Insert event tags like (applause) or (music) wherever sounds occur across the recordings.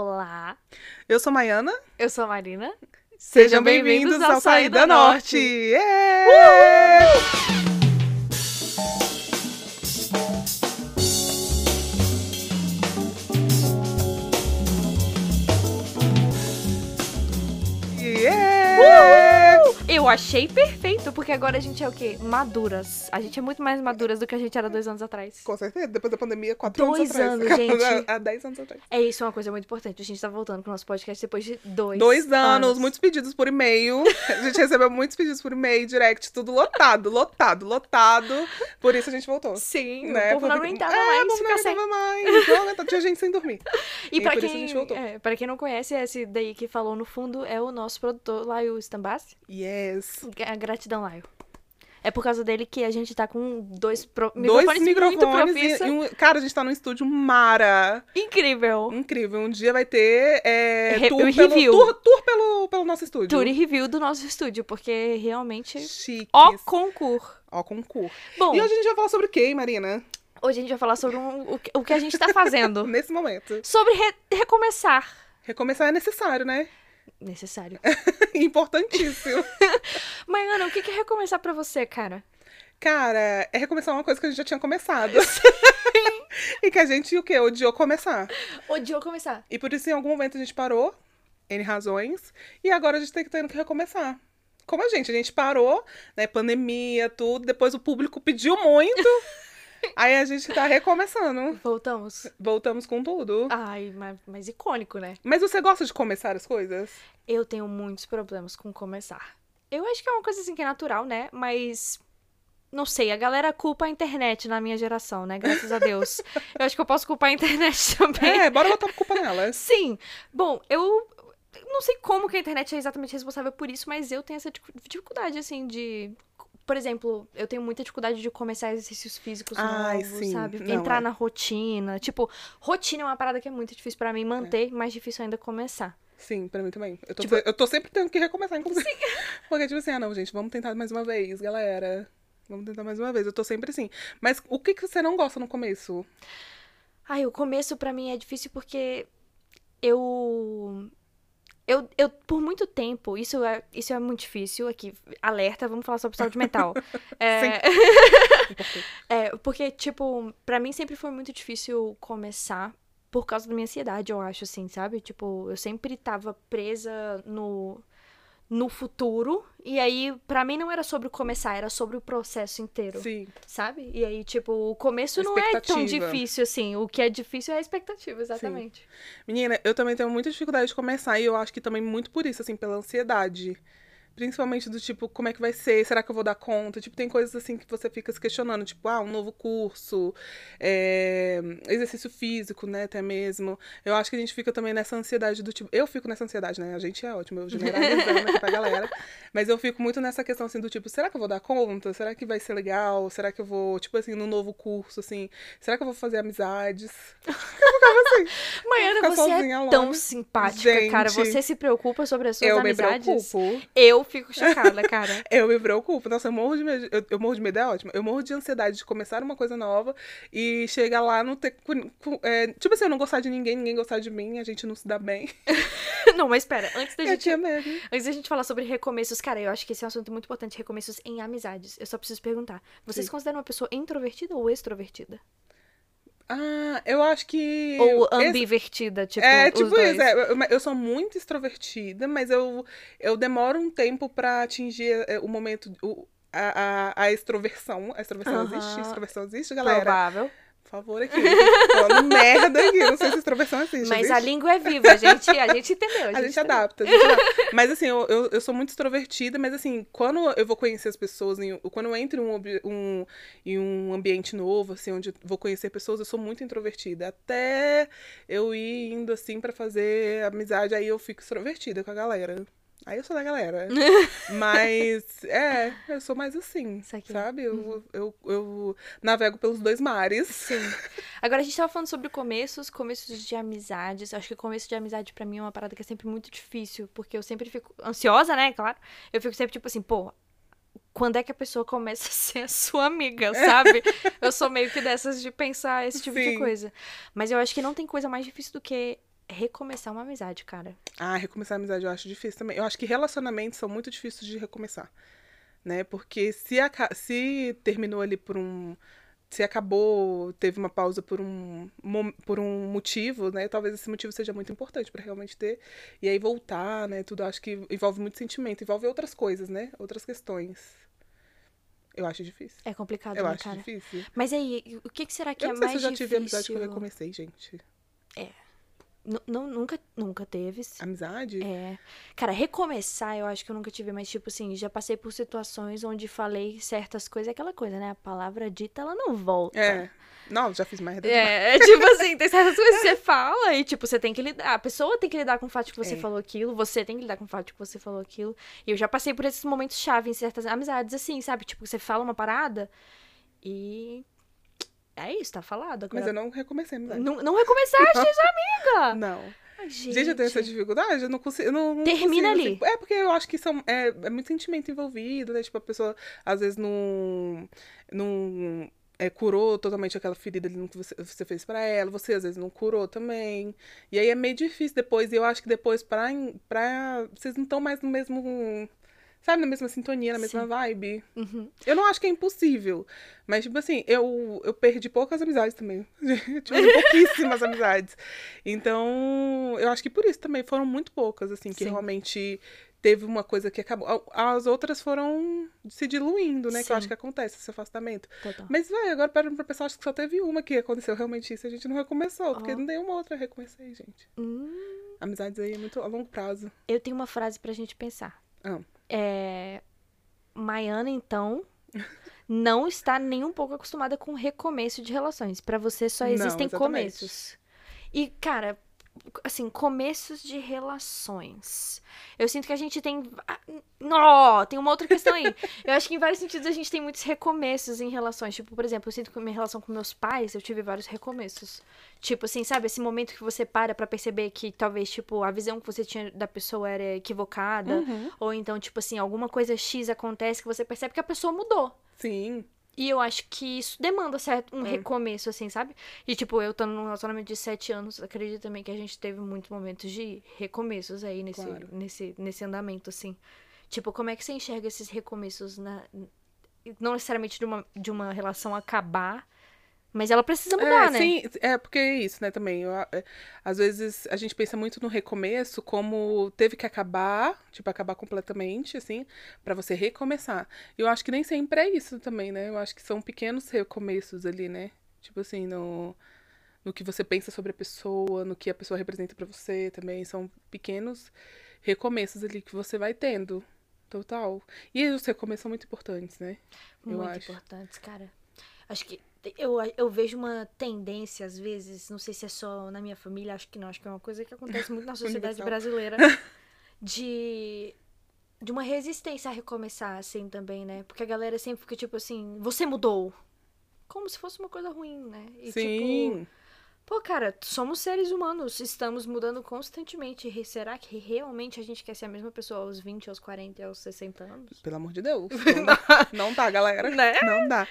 Olá, Eu sou Maiana. eu sou a Marina. Sejam bem-vindos ao Saída Norte. Yeah! Yeah! Eu achei perfeito, porque agora a gente é o quê? Maduras. A gente é muito mais maduras do que a gente era dois anos atrás. Com certeza, depois da pandemia, quatro Dois anos atrás. anos, gente. (laughs) Há dez anos atrás. É isso, é uma coisa muito importante. A gente tá voltando com o nosso podcast depois de dois, Dois anos, muitos pedidos por e-mail. A gente recebeu muitos pedidos por e-mail, direct, tudo lotado, lotado, lotado. Por isso a gente voltou. Sim, né? o povo não aguentava é, mais o povo não aguentava mais. Não aguentava, tinha gente sem dormir. (laughs) E E pra quem, gente voltou. é, pra quem não conhece, esse daí que falou no fundo é o nosso produtor, Laio Stambassi. Yes. Gra- Gratidão, Laio. É por causa dele que a gente tá com dois, pro... Dois microfones, muito microfones profissa. e, e um... Cara, a gente tá num estúdio mara. Incrível. Incrível. Um dia vai ter é, Re- tour, review. pelo, tour, tour pelo, pelo nosso estúdio. Tour e review do nosso estúdio, porque realmente... Chiques. Ó concurso. Ó, concurso. Bom, E hoje a gente vai falar sobre o quê, Marina? hoje a gente vai falar sobre um- o, que- o que a gente tá fazendo. (laughs) Nesse momento. sobre re- recomeçar. Recomeçar é necessário, né? Necessário. (laughs) Importantíssimo. (laughs) Mas, Ana, o que é recomeçar pra você, cara? Cara, é recomeçar uma coisa que a gente já tinha começado. (laughs) e que a gente, o quê? Odiou começar. Odiou começar. E por isso, em algum momento, a gente parou, N razões, e agora a gente tem que tendo que recomeçar. Como a gente, a gente parou, né? Pandemia, tudo, depois o público pediu muito. Aí a gente tá recomeçando. Voltamos. Voltamos com tudo. Ai, mas, mas icônico, né? Mas você gosta de começar as coisas? Eu tenho muitos problemas com começar. Eu acho que é uma coisa assim que é natural, né? Mas. Não sei, a galera culpa a internet na minha geração, né? Graças a Deus. (laughs) eu acho que eu posso culpar a internet (laughs) também. É, bora botar a culpa nela. Sim. Bom, eu não sei como que a internet é exatamente responsável por isso, mas eu tenho essa dificu- dificuldade, assim, de. Por exemplo, eu tenho muita dificuldade de começar exercícios físicos Ai, novos, sim. sabe? Não, Entrar é. na rotina. Tipo, rotina é uma parada que é muito difícil pra mim manter, mais difícil ainda começar. Sim, pra mim também. Eu tô, Tipo- eu tô sempre tendo que recomeçar, inclusive. (laughs) Porque, tipo assim, ah, não, gente, vamos tentar mais uma vez, galera. Vamos tentar mais uma vez. Eu tô sempre assim. Mas o que, que você não gosta no começo? Ai, o começo pra mim é difícil porque eu. Eu, eu, por muito tempo, isso é, isso é muito difícil aqui. Alerta, vamos falar sobre saúde mental. (laughs) É, (laughs) é, porque, tipo, pra mim sempre foi muito difícil começar por causa da minha ansiedade, eu acho, assim, sabe? Tipo, eu sempre tava presa no, no futuro. E aí, pra mim, não era sobre o começar, era sobre o processo inteiro. Sim. Sabe? E aí, tipo, o começo não é tão difícil assim. O que é difícil é a expectativa, exatamente. Menina, eu também tenho muita dificuldade de começar. E eu acho que também muito por isso, assim, pela ansiedade. Principalmente do tipo, como é que vai ser? Será que eu vou dar conta? Tipo, tem coisas assim que você fica se questionando, tipo, ah, um novo curso, é, exercício físico, né, até mesmo. Eu acho que a gente fica também nessa ansiedade do tipo. Eu fico nessa ansiedade, né? A gente é ótimo, eu generalizando aqui pra galera. Mas eu fico muito nessa questão assim do tipo, será que eu vou dar conta? Será que vai ser legal? Será que eu vou, tipo assim, no novo curso, assim, será que eu vou fazer amizades? (laughs) Eu ficava assim. Maiana, você é tão simpática, cara. Gente, Você se preocupa sobre as suas Eu me amizades. preocupo. Eu fico chocada, cara. (laughs) Eu me preocupo. Nossa, eu morro de medo. Eu, eu morro de medo, é ótimo. Eu morro de ansiedade de começar uma coisa nova e chegar lá não ter. é, tipo assim, eu não gostar de ninguém, ninguém gostar de mim, a gente não se dá bem. (laughs) não, mas espera, antes da Eu gente tinha medo. Antes da gente falar sobre recomeços, cara, eu acho que esse é um assunto muito importante, recomeços em amizades. Eu só preciso perguntar, vocês Sim. consideram uma pessoa introvertida ou extrovertida? Ah, eu acho que. ou ambivertida, tipo, é, os tipo dois? isso. é, eu, eu sou muito extrovertida, mas eu, eu demoro um tempo pra atingir é, o momento. O, a, a, a extroversão. A extroversão Aham. existe? Extroversão existe, galera? Provável. Por favor, aqui. Falando (laughs) merda aqui. Não sei se extroversão existe. Mas existe? a língua é viva, a gente, a gente entendeu. A gente, A gente adapta. a gente adapta. Mas assim, eu, eu, eu sou muito extrovertida, mas assim, quando eu vou conhecer as pessoas, quando eu entro em um, um- em um ambiente novo, assim, onde vou conhecer pessoas, eu sou muito introvertida. Até eu ir indo assim pra fazer amizade, aí eu fico extrovertida com a galera. Aí eu sou da galera. (laughs) Mas, é, eu sou mais assim, sabe? Eu, eu, eu navego pelos dois mares. Sim. Agora a gente tava falando sobre começos, começos de amizades. Acho que começo de amizade pra mim é uma parada que é sempre muito difícil, porque eu sempre fico ansiosa, né? Claro. Eu fico sempre tipo assim, pô, quando é que a pessoa começa a ser a sua amiga, sabe? eu sou meio que dessas de pensar esse tipo de Sim. coisa. Mas eu acho que não tem coisa mais difícil do que recomeçar uma amizade, cara. Ah, recomeçar a amizade eu acho difícil também. Eu acho que relacionamentos são muito difíceis de recomeçar. Né? Porque se, aca- se terminou ali por um. Se acabou, teve uma pausa por um, por um motivo, né? Talvez esse motivo seja muito importante pra realmente ter. E aí voltar, né? Tudo acho que envolve muito sentimento, envolve outras coisas, né? Outras questões. Eu acho difícil. É complicado, Eu né, acho cara? difícil. Mas aí, o que, que será que Eu é não sei mais se eu já difícil? tive amizade que eu recomecei, gente. Nu- nunca, nunca teve. Amizade? É. Cara, recomeçar eu acho que eu nunca tive, mas tipo assim, já passei por situações onde falei certas coisas, é aquela coisa, né? A palavra dita, ela não volta. É. Não, já fiz merda. É, é tipo assim, tem certas coisas que você fala e, tipo, você tem que lidar. A pessoa tem que lidar com o fato de que você É. falou aquilo, você tem que lidar com o fato de que você falou aquilo. E eu já passei por esses momentos chave em certas amizades, assim, sabe? Tipo, você fala uma parada e. É isso, tá falado agora. Mas eu não recomecei amizade. Não, não recomeçaste, amiga! (laughs) Não. Ai, Gente, eu tenho essa dificuldade, eu não consigo. Eu não, não Termina consigo, ali. assim. é porque eu acho que são, é, é muito sentimento envolvido, né? Tipo, a pessoa às vezes não. não é, curou totalmente aquela ferida que você, você fez pra ela, você às vezes não curou também. E aí é meio difícil depois, e eu acho que depois pra. pra vocês não estão mais no mesmo. Sabe, na mesma sintonia, na mesma Sim. vibe. Uhum. Eu não acho que é impossível. Mas, tipo assim, eu, eu perdi poucas amizades também. (laughs) Tive pouquíssimas amizades. Então, eu acho que por isso também foram muito poucas, assim, que Sim. realmente teve uma coisa que acabou. As outras foram se diluindo, né? Que eu acho Sim. que acontece esse afastamento. Total. Mas, vai, agora para pra pensar, acho que só teve uma que aconteceu realmente isso. A gente não recomeçou, porque Ó. nenhuma outra eu recomecei, gente. Hum, Amizades aí é muito a longo prazo. eu tenho uma frase pra gente pensar. Ah. É. Maiana, então, não está nem um pouco acostumada com recomeço de relações. Pra você só Não, existem exatamente. começos. E, cara, assim, começos de relações. Eu sinto que a gente tem. Nó, tem uma outra questão aí. (laughs) Eu acho que em vários sentidos a gente tem muitos recomeços em relações. Tipo, por exemplo, eu sinto que minha relação com meus pais, eu tive vários recomeços. Tipo assim, sabe, esse momento que você para pra perceber que talvez, tipo, a visão que você tinha da pessoa era equivocada. Uhum. Ou então, tipo assim, alguma coisa X acontece que você percebe que a pessoa mudou. Sim. E eu acho que isso demanda certo, um É. recomeço, assim, sabe? E, tipo, eu tô num relacionamento de sete anos, acredito também que a gente teve muitos momentos de recomeços aí nesse, Claro. nesse, nesse andamento, assim. Tipo, como é que você enxerga esses recomeços na. Não necessariamente de uma, de uma relação acabar, mas ela precisa mudar, é, né? Sim, é porque é isso, né, também. Eu, é, às vezes a gente pensa muito no recomeço como teve que acabar, tipo, acabar completamente, assim, pra você recomeçar. E eu acho que nem sempre é isso também, né? Eu acho que são pequenos recomeços ali, né? Tipo assim, no, no que você pensa sobre a pessoa, no que a pessoa representa pra você também. São pequenos recomeços ali que você vai tendo. Total. E os recomeços são muito importantes, né? Muito importantes, cara. Acho que eu, eu vejo uma tendência, às vezes, não sei se é só na minha família, acho que não, acho que é uma coisa que acontece muito na (laughs) sociedade brasileira, (laughs) de, de uma resistência a recomeçar, assim, também, né? Porque a galera sempre fica tipo assim, você mudou. Como se fosse uma coisa ruim, né? E, Sim. Tipo, pô, cara, somos seres humanos, estamos mudando constantemente. Será que realmente a gente quer ser a mesma pessoa aos 20, aos 40, aos 60 anos? Pelo amor de Deus. (laughs) Não dá, não dá galera. Né? Não dá.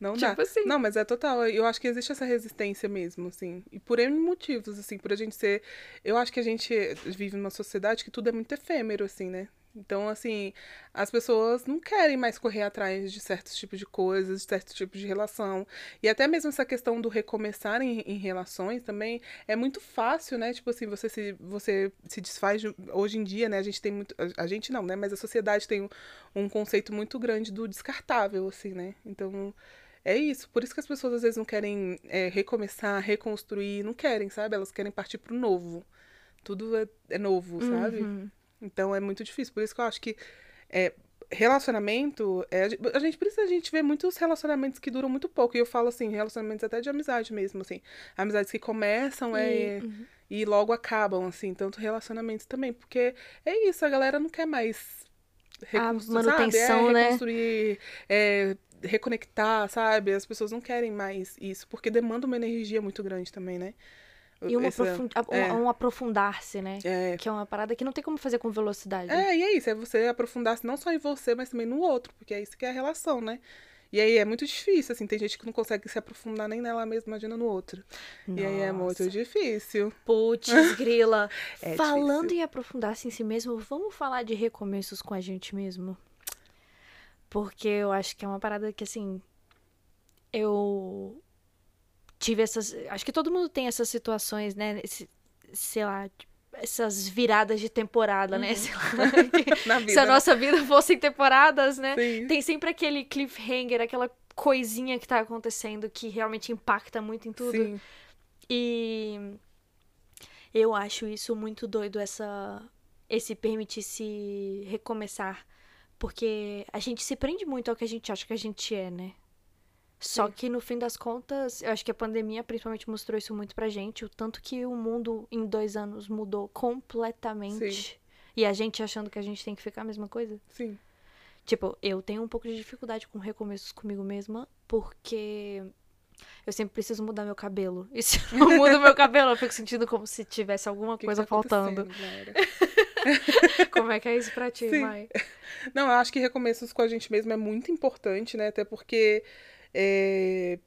Não dá. Tipo assim. Não, mas é total. Eu acho que existe essa resistência mesmo, assim. E por N motivos, assim, por a gente ser. Eu acho que a gente vive numa sociedade que tudo é muito efêmero, assim, né? Então, assim, as pessoas não querem mais correr atrás de certos tipos de coisas, de certos tipos de relação. E até mesmo essa questão do recomeçar em, em relações também é muito fácil, né? Tipo assim, você se, você se desfaz. de- Hoje em dia, né? A gente tem muito. A, a gente não, né? Mas a sociedade tem um, um conceito muito grande do descartável, assim, né? Então. É isso, por isso que as pessoas às vezes não querem é, recomeçar, reconstruir, não querem, sabe? Elas querem partir pro novo. Tudo é, é novo, sabe? Uhum. Então é muito difícil. Por isso que eu acho que é, relacionamento. é, a gen- a gente precisa a gente ver muitos relacionamentos que duram muito pouco. E eu falo assim, relacionamentos até de amizade mesmo, assim. Amizades que começam é, E- uhum. e logo acabam, assim, tanto relacionamentos também. Porque é isso, a galera não quer mais reconstruir, sabe? manutenção, é, né? reconstruir, é, reconectar, sabe? As pessoas não querem mais isso, porque demanda uma energia muito grande também, né? E a- um, é. um aprofundar-se, né? é, Que é uma parada que não tem como fazer com velocidade. é, e é isso, é você aprofundar-se não só em você, mas também no outro, porque é isso que é a relação, né? E aí é muito difícil, assim, tem gente que não consegue se aprofundar nem nela mesma, imagina no outro. Nossa. E aí é muito difícil. Putz, (laughs) grila. É Falando difícil. em aprofundar-se em si mesmo, vamos falar de recomeços com a gente mesmo? Porque eu acho que é uma parada que, assim. Eu tive essas. Acho que todo mundo tem essas situações, né? Esse, sei lá, essas viradas de temporada, né? Sei lá, (laughs) (laughs) que- Na vida. se a né? nossa vida fossem temporadas, né? Sim. Tem sempre aquele cliffhanger, aquela coisinha que tá acontecendo que realmente impacta muito em tudo. Sim. E eu acho isso muito doido, essa esse permitir se recomeçar. Porque a gente se prende muito ao que a gente acha que a gente é, né? Só Sim. que no fim das contas, eu acho que a pandemia principalmente mostrou isso muito pra gente. O tanto que o mundo em dois anos mudou completamente. Sim. E a gente achando que a gente tem que ficar a mesma coisa. Sim. Tipo, eu tenho um pouco de dificuldade com recomeços comigo mesma, porque eu sempre preciso mudar meu cabelo. E se eu não mudo meu cabelo, eu fico sentindo como se tivesse alguma (laughs) que que coisa tá faltando. (laughs) Como é que é isso pra ti, Sim. Mai? Não, eu acho que recomeços com a gente mesmo é muito importante, né? Até porque é,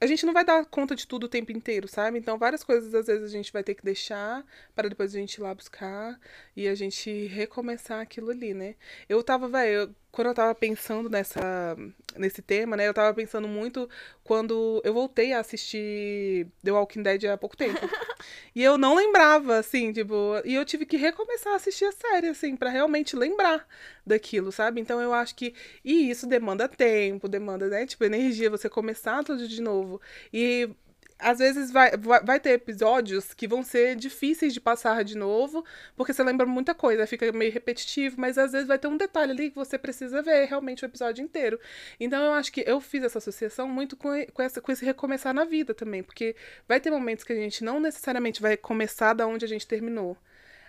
a gente não vai dar conta de tudo o tempo inteiro, sabe? Então, várias coisas às vezes a gente vai ter que deixar para depois a gente ir lá buscar e a gente recomeçar aquilo ali, né? Eu tava, velho, quando eu tava pensando nessa, nesse tema, né? Eu tava pensando muito quando eu voltei a assistir The Walking Dead há pouco tempo. (laughs) E eu não lembrava, assim, tipo, e eu tive que recomeçar a assistir a série, assim, pra realmente lembrar daquilo, sabe? Então eu acho que. E isso demanda tempo, demanda, né? Tipo, energia, você começar tudo de novo. E às vezes vai, vai, vai ter episódios que vão ser difíceis de passar de novo, porque você lembra muita coisa, fica meio repetitivo, mas às vezes vai ter um detalhe ali que você precisa ver realmente o episódio inteiro. Então eu acho que eu fiz essa associação muito com, com, essa, com esse recomeçar na vida também, porque vai ter momentos que a gente não necessariamente vai começar da onde a gente terminou.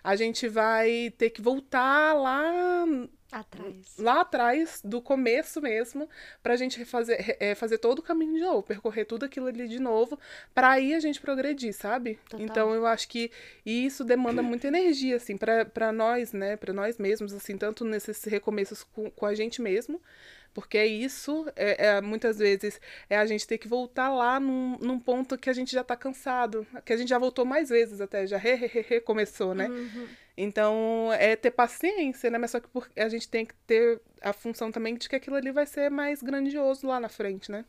A gente vai ter que voltar lá Atrás. lá atrás, do começo mesmo, pra gente fazer, é, fazer todo o caminho de novo, percorrer tudo aquilo ali de novo, pra aí a gente progredir, sabe? Total. Então eu acho que isso demanda muita energia, assim, pra, pra nós, né, pra nós mesmos, assim, tanto nesses recomeços com, com a gente mesmo, porque é isso, é, é, muitas vezes é a gente ter que voltar lá num, num ponto que a gente já tá cansado, que a gente já voltou mais vezes até, já re, re, re, recomeçou, né? Uhum. Então, é ter paciência, né? Mas só que a gente tem que ter a função também de que aquilo ali vai ser mais grandioso lá na frente, né?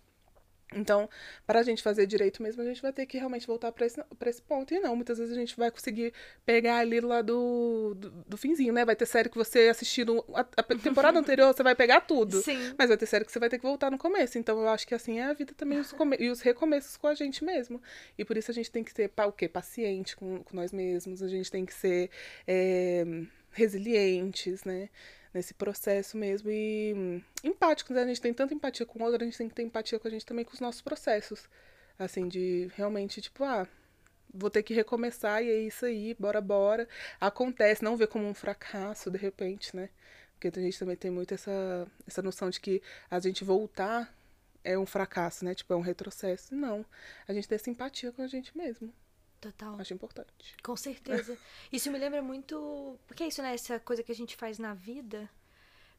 Então, para a gente fazer direito mesmo, a gente vai ter que realmente voltar para esse, pra esse ponto. E não, muitas vezes a gente vai conseguir pegar ali lá do, do, do finzinho, né? Vai ter série que você assistindo a, a temporada (laughs) anterior, você vai pegar tudo. Sim. Mas vai ter série que você vai ter que voltar no começo. Então eu acho que assim é a vida também os come- e os recomeços com a gente mesmo. E por isso a gente tem que ser o quê? paciente com, com nós mesmos. A gente tem que ser é, resilientes, né? Nesse processo mesmo. E hum, empáticos, né? A gente tem tanta empatia com o outro, a gente tem que ter empatia com a gente também com os nossos processos. Assim, de realmente, tipo, ah, vou ter que recomeçar e é isso aí, bora, bora. Acontece, não ver como um fracasso, de repente, né? Porque a gente também tem muito essa, essa noção de que a gente voltar é um fracasso, né? Tipo, é um retrocesso. Não. A gente ter simpatia com a gente mesmo. Total. Acho importante. Com certeza. (laughs) Isso me lembra muito. Porque é isso, né? Essa coisa que a gente faz na vida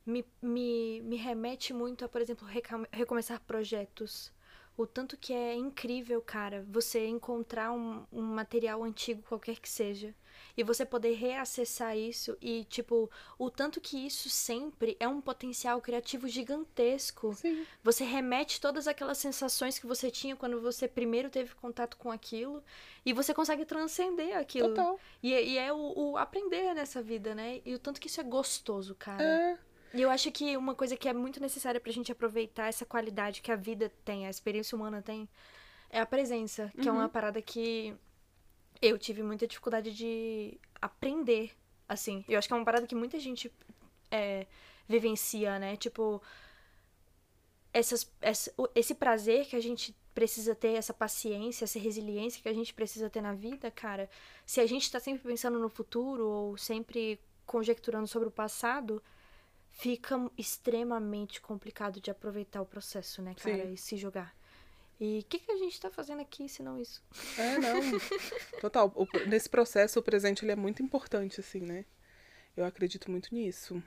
me, me, me remete muito a, por exemplo, reca- recomeçar projetos. O tanto que é incrível, cara, você encontrar um, um material antigo, qualquer que seja, e você poder reacessar isso e, tipo, o tanto que isso sempre é um potencial criativo gigantesco. Sim. Você remete todas aquelas sensações que você tinha quando você primeiro teve contato com aquilo e você consegue transcender aquilo. Total. E, é- e é o, o aprender nessa vida, né? E o tanto que isso é gostoso, cara. É. E eu acho que uma coisa que é muito necessária pra gente aproveitar essa qualidade que a vida tem, a experiência humana tem, é a presença, que é uma parada que eu tive muita dificuldade de aprender, assim. Eu acho que é uma parada que muita gente é, vivencia, né? Tipo, essas, essa- esse prazer que a gente precisa ter, essa paciência, essa resiliência que a gente precisa ter na vida, cara, se a gente tá sempre pensando no futuro ou sempre conjecturando sobre o passado, fica extremamente complicado de aproveitar o processo, né, cara, Sim. e se jogar. E o que, que a gente tá fazendo aqui se não isso? É, não. (laughs) Total. O- nesse processo, o presente ele é muito importante, assim, né? Eu acredito muito nisso.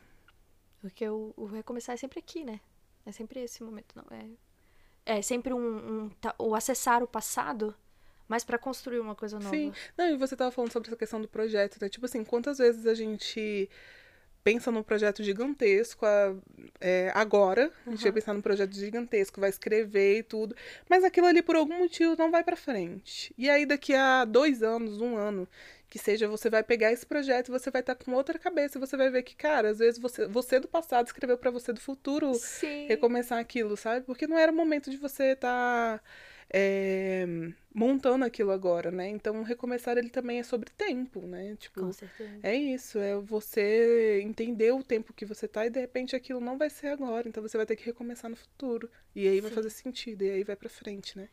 Porque o, o recomeçar é sempre aqui, né? É sempre esse momento, não. É, é sempre um, um o acessar o passado, mas para construir uma coisa nova. Sim. Não, e você tava falando sobre essa questão do projeto, né? Tipo assim, quantas vezes a gente pensa num projeto gigantesco é, agora, a gente vai pensar num projeto gigantesco, vai escrever e tudo, mas aquilo ali por algum motivo não vai para frente. E aí daqui a dois anos, um ano, que seja, você vai pegar esse projeto e você vai estar tá com outra cabeça, você vai ver que, cara, às vezes você, você do passado escreveu para você do futuro Sim. recomeçar aquilo, sabe? Porque não era o momento de você estar tá, é, montando aquilo agora, né? Então, recomeçar ele também é sobre tempo, né? Tipo, com certeza. É isso, é você entender o tempo que você tá e de repente aquilo não vai ser agora, então você vai ter que recomeçar no futuro. E aí Sim. vai fazer sentido, e aí vai pra frente, né?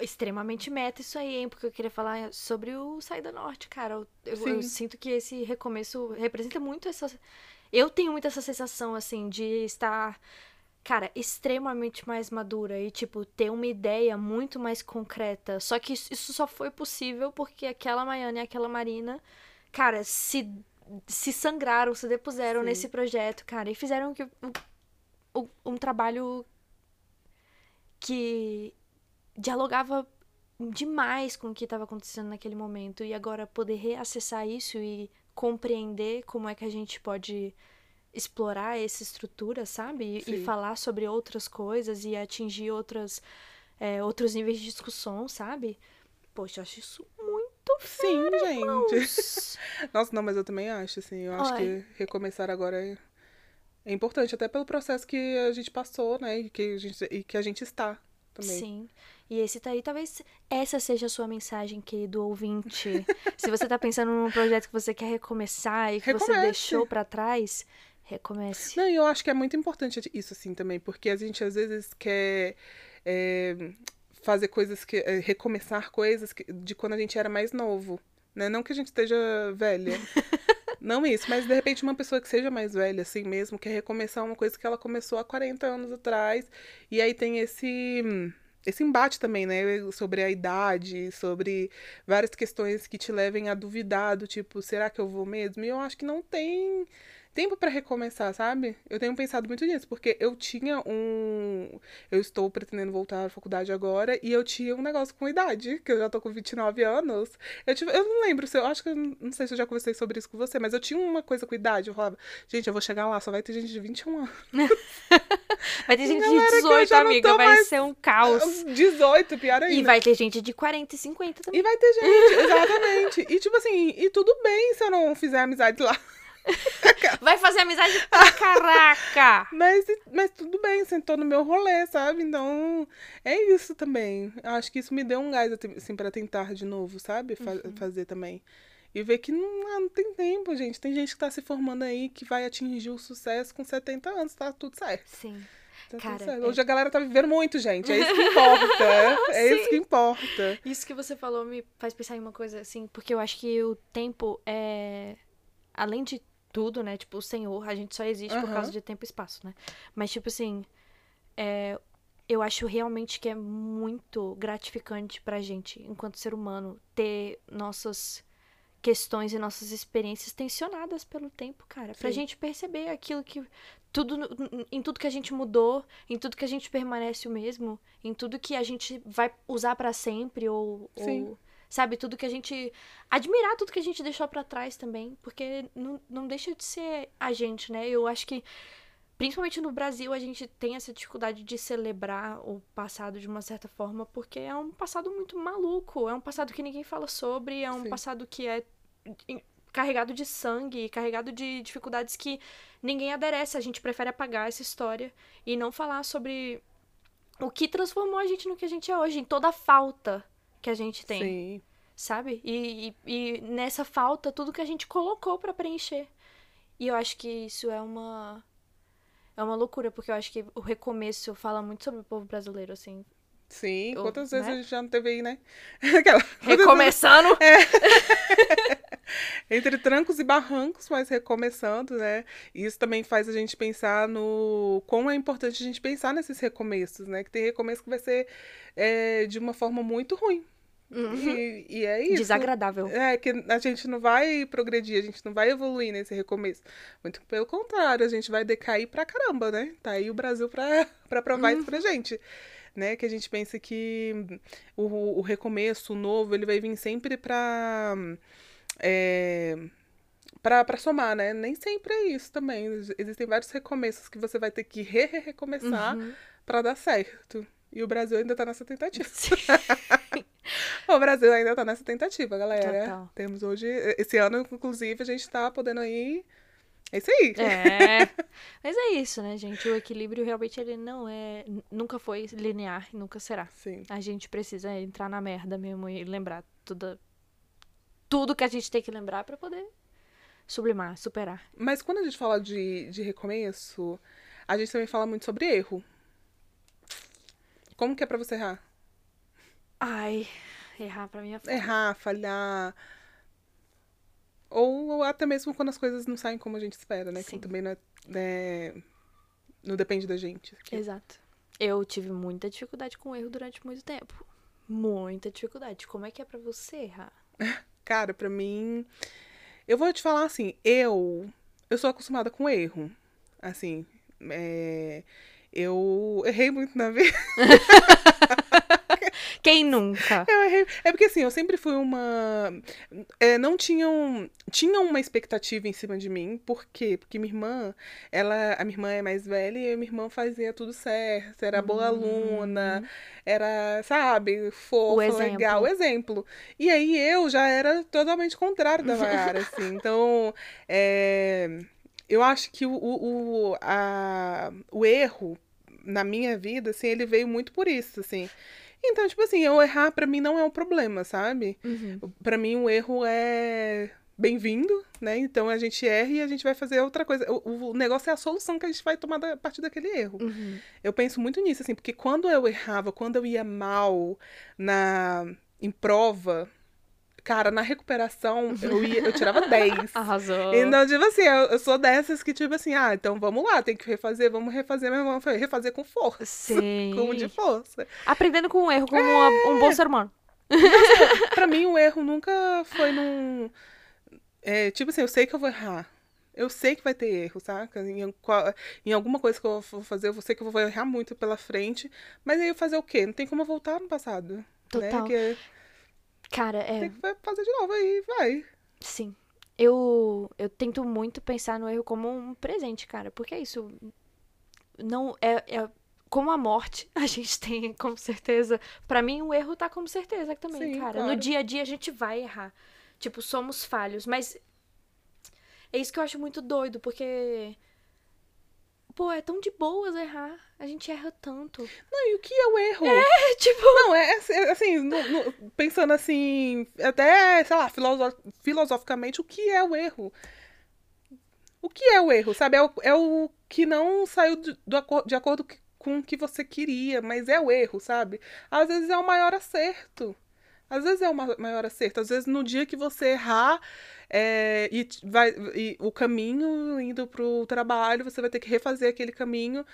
extremamente meta isso aí, hein? Porque eu queria falar sobre o Saída Norte, cara. Eu, eu, eu, sinto que esse recomeço representa muito essa. Eu tenho muito essa sensação, assim, de estar, cara, extremamente mais madura e, tipo, ter uma ideia muito mais concreta. Só que isso só foi possível porque aquela Maiana e aquela Marina, cara, se, se sangraram, se depuseram Sim. nesse projeto, cara, e fizeram que, um, um trabalho que dialogava demais com o que estava acontecendo naquele momento e agora poder reacessar isso e compreender como é que a gente pode explorar essa estrutura, sabe? E, e falar sobre outras coisas e atingir outras, é, outros níveis de discussão, sabe? Poxa, eu acho isso muito Sim, fera, gente. Irmãos. (laughs) Nossa, não, mas eu também acho, assim. Eu acho que recomeçar agora é, é importante, até pelo processo que a gente passou, né? E que a gente, e que a gente está também. Sim. E esse tá aí, talvez essa seja a sua mensagem, querido ouvinte. (laughs) Se você tá pensando num projeto que você quer recomeçar e que Recomece. você deixou para trás, recomece. Não, eu acho que é muito importante isso, assim, também, porque a gente às vezes quer. É, fazer coisas que. É, recomeçar coisas que, de quando a gente era mais novo. Né? Não que a gente esteja velha. (laughs) Não isso, mas de repente uma pessoa que seja mais velha, assim mesmo, quer recomeçar uma coisa que ela começou há 40 anos atrás. E aí tem esse esse embate também, né? Sobre a idade, sobre várias questões que te levem a duvidar do tipo, será que eu vou mesmo? E eu acho que não tem tempo para recomeçar, sabe? Eu tenho pensado muito nisso, porque eu tinha um. Eu estou pretendendo voltar à faculdade agora e eu tinha um negócio com idade, que eu já tô com 29 anos. Eu, tive... eu não lembro se eu acho que. Não sei se eu já conversei sobre isso com você, mas eu tinha uma coisa com idade. Eu falava, gente, eu vou chegar lá, só vai ter gente de 21 anos. (laughs) vai ter gente de 18, amiga, vai mais... ser um caos. 18, pior ainda. E vai ter gente de 40 e 50 também. E vai ter gente, exatamente. E tipo assim, e tudo bem se eu não fizer amizade lá. (laughs) Vai fazer amizade pra (laughs) caraca! mas, mas tudo bem, sentou no meu rolê, sabe? Então, é isso também. Acho que isso me deu um gás, assim, pra tentar de novo, sabe? Fa uhum. Fazer também. E ver que não, ah, não tem tempo, gente. Tem gente que tá se formando aí que vai atingir o sucesso com 70 anos, tá tudo certo. Sim. Tá Cara, é... Hoje a galera tá vivendo muito, gente. É isso que (laughs) importa. é isso que importa. Isso que você falou me faz pensar em uma coisa assim, porque eu acho que o tempo é. Além de tudo, né? Tipo, o Senhor, a gente só existe uhum. por causa de tempo e espaço, né? Mas, tipo assim, é, eu acho realmente que é muito gratificante pra gente, enquanto ser humano, ter nossas questões e nossas experiências tensionadas pelo tempo, cara. Sim. Pra gente perceber aquilo que. Tudo, em tudo que a gente mudou, em tudo que a gente permanece o mesmo, em tudo que a gente vai usar para sempre ou, ou sabe? Tudo que a gente. Admirar tudo que a gente deixou para trás também, porque não, não deixa de ser a gente, né? Eu acho que, principalmente no Brasil, a gente tem essa dificuldade de celebrar o passado de uma certa forma, porque é um passado muito maluco, é um passado que ninguém fala sobre, é um Sim. passado que é carregado de sangue, carregado de dificuldades que ninguém aderece. A gente prefere apagar essa história e não falar sobre o que transformou a gente no que a gente é hoje, em toda a falta que a gente tem. Sim. Sabe? E, e, e nessa falta, tudo que a gente colocou para preencher. E eu acho que isso é uma. É uma loucura, porque eu acho que o recomeço fala muito sobre o povo brasileiro, assim. Sim, quantas vezes né? a gente já não teve aí, né? (laughs) Aquela... Recomeçando? (laughs) É. (laughs) Entre trancos e barrancos, mas recomeçando, né? E isso também faz a gente pensar no como é importante a gente pensar nesses recomeços, né? Que tem recomeço que vai ser é, de uma forma muito ruim, E, e é isso. Desagradável. É, que a gente não vai progredir, a gente não vai evoluir nesse recomeço. Muito pelo contrário, a gente vai decair pra caramba, né? Tá aí o Brasil pra, (laughs) pra provar isso pra gente. Né? Que a gente pensa que o, o recomeço, o novo, ele vai vir sempre pra. É, pra somar, né? Nem sempre é isso também. Existem vários recomeços que você vai ter que re-recomeçar Uhum. pra dar certo. E o Brasil ainda tá nessa tentativa. (laughs) (laughs) o Brasil ainda tá nessa tentativa, galera. Total. Temos hoje, esse ano, inclusive, a gente tá podendo aí. É isso aí. É. (laughs) Mas é isso, né, gente? O equilíbrio realmente ele não é. Nunca foi linear e nunca será. Sim. A gente precisa entrar na merda mesmo e lembrar tudo, tudo que a gente tem que lembrar pra poder sublimar, superar. Mas quando a gente fala de, de recomeço, a gente também fala muito sobre erro. Como que é pra você errar? Ai, errar pra é foda. Errar, falhar. Ou até mesmo quando as coisas não saem como a gente espera, né? Sim. Que também não, é, é- não depende da gente. Que- Exato. Eu tive muita dificuldade com erro durante muito tempo. Muita dificuldade. Como é que é pra você errar? (laughs) Cara, pra mim. Eu vou te falar assim, eu. Eu sou acostumada com erro. Assim. é, eu errei muito na vida. (laughs) Quem nunca? É porque assim, eu sempre fui uma. é, não tinham. Tinham uma expectativa em cima de mim. Por quê? Porque minha irmã, ela. A minha irmã é mais velha e minha irmã fazia tudo certo. Era boa aluna. Era, sabe, fofa, legal, o exemplo. E aí eu já era totalmente contrário da Mayara, (laughs) assim. Então, é, eu acho que o, o, o, a, o erro na minha vida, assim, ele veio muito por isso, assim. Então, tipo assim, eu errar pra mim não é um problema, sabe? Uhum. Pra mim o erro é bem-vindo, né? Então a gente erra e a gente vai fazer outra coisa. O, o negócio é a solução que a gente vai tomar da- a partir daquele erro. Uhum. Eu penso muito nisso, assim, porque quando eu errava, quando eu ia mal na em prova, cara, na recuperação, eu, ia, eu tirava 10. (laughs) Arrasou. Então, tipo assim, eu, eu sou dessas que, tipo assim, ah, então vamos lá, tem que refazer, vamos refazer, mas vamos refazer com força. Sim. (laughs) Com de força. Aprendendo com o erro, como uma- um bom ser humano. Pra mim, o erro nunca foi num. É, tipo assim, eu sei que eu vou errar. Eu sei que vai ter erro, saca? Em, em alguma coisa que eu vou fazer, eu sei que eu vou errar muito pela frente. Mas aí eu fazer o quê? Não tem como eu voltar no passado. Total. Né? Que Cara, é. tem que fazer de novo aí, vai. Sim. Eu, eu tento muito pensar no erro como um presente, cara. Porque é isso. Não é, é como a morte, (laughs) a gente tem com certeza. Pra mim, o erro tá como certeza também, Sim, cara. claro. No dia a dia a gente vai errar. Tipo, somos falhos, mas é isso que eu acho muito doido, porque pô, é tão de boas errar. A gente erra tanto. Não, e o que é o erro? É, (laughs) tipo, Não, é assim, é assim, no- no- pensando assim, até, sei lá, filoso- filosoficamente, o que é o erro? O que é o erro, sabe? É o, é o que não saiu de, do de acordo com o que você queria, mas é o erro, sabe? Às vezes é o maior acerto. Às vezes é o ma- maior acerto. Às vezes no dia que você errar é, e, vai, e o caminho indo pro trabalho, você vai ter que refazer aquele caminho.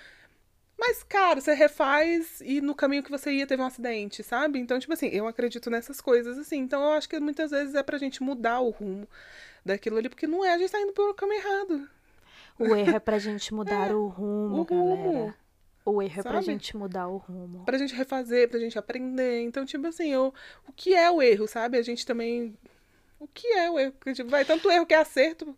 Mas, cara, você refaz e no caminho que você ia teve um acidente, sabe? Então, tipo assim, eu acredito nessas coisas, assim. Então, eu acho que muitas vezes é pra gente mudar o rumo daquilo ali, porque não é, a gente tá indo pelo caminho errado. o erro é pra gente (laughs) mudar o rumo, o rumo. galera. O erro é pra Sabe? gente mudar o rumo. Pra gente refazer, pra gente aprender. Então, tipo assim, eu, o que é o erro, sabe? A gente também. O que é o erro? Tipo, vai tanto erro que é acerto.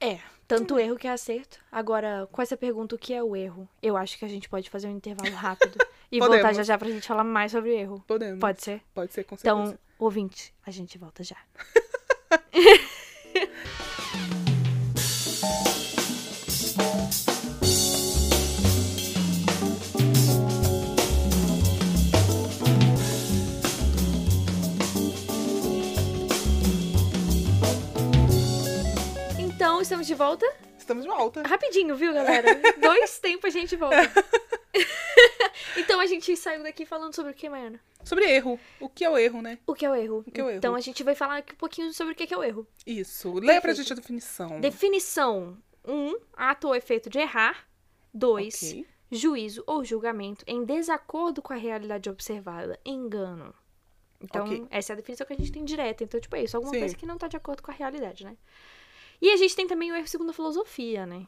É, tanto erro que é acerto. Agora, com essa pergunta, o que é o erro? Eu acho que a gente pode fazer um intervalo rápido (laughs) e Podemos. voltar já já pra gente falar mais sobre erro. Podemos. Pode ser? Pode ser, com certeza. Então, ouvinte, a gente volta já. (laughs) estamos de volta. Estamos de volta. Rapidinho, viu, galera? Dois (laughs) tempos a gente volta. (laughs) então a gente saiu daqui falando sobre o que, Maiana? Sobre erro. O que é o erro, né? O que é o erro? que é o erro? Então a gente vai falar aqui um pouquinho sobre o que é o erro. Isso. Leia pra gente a definição. Definição: 1. Um, ato ou efeito de errar. 2. Então, Ok. essa é a definição que a gente tem direta. Então, tipo, é isso. Alguma Sim. coisa que não tá de acordo com a realidade, né? E a gente tem também o erro segundo a filosofia, né?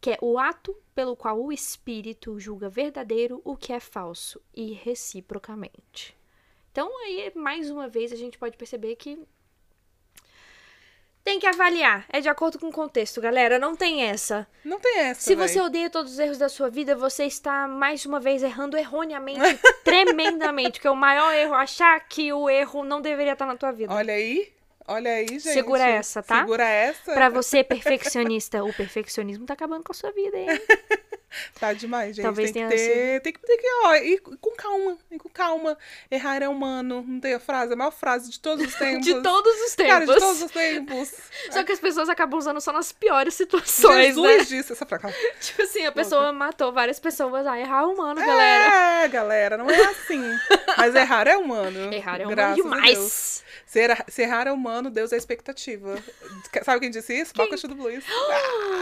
Que é o ato pelo qual o espírito julga verdadeiro o que é falso e reciprocamente. Então, aí, mais uma vez, a gente pode perceber que tem que avaliar. É de acordo com o contexto, galera. Não tem essa. Não tem essa, Se véi. você odeia todos os erros da sua vida, você está mais uma vez errando erroneamente, (laughs) tremendamente. Porque o maior erro é achar que o erro não deveria estar na tua vida. Olha aí, olha aí, gente. Segura essa, tá? Segura essa. Pra você, perfeccionista, o perfeccionismo tá acabando com a sua vida, hein? (laughs) (laughs) Tá demais, gente. Talvez tem que ter, tem que, tem que, ó, ir com calma, ir com calma. Errar é humano, não tem a frase, a maior frase de todos os (laughs) tempos. De todos os tempos. Cara, de todos os tempos. (laughs) Só que as pessoas acabam usando só nas piores situações, Jesus né? disse essa frase. Tipo assim, a pessoa matou várias pessoas. Ah, errar é humano, galera. É, galera, não é assim. Mas errar é humano. Errar é humano demais. Se errar, se errar é humano, Deus é expectativa. Sabe quem disse isso? Baco do Blues. (gasps)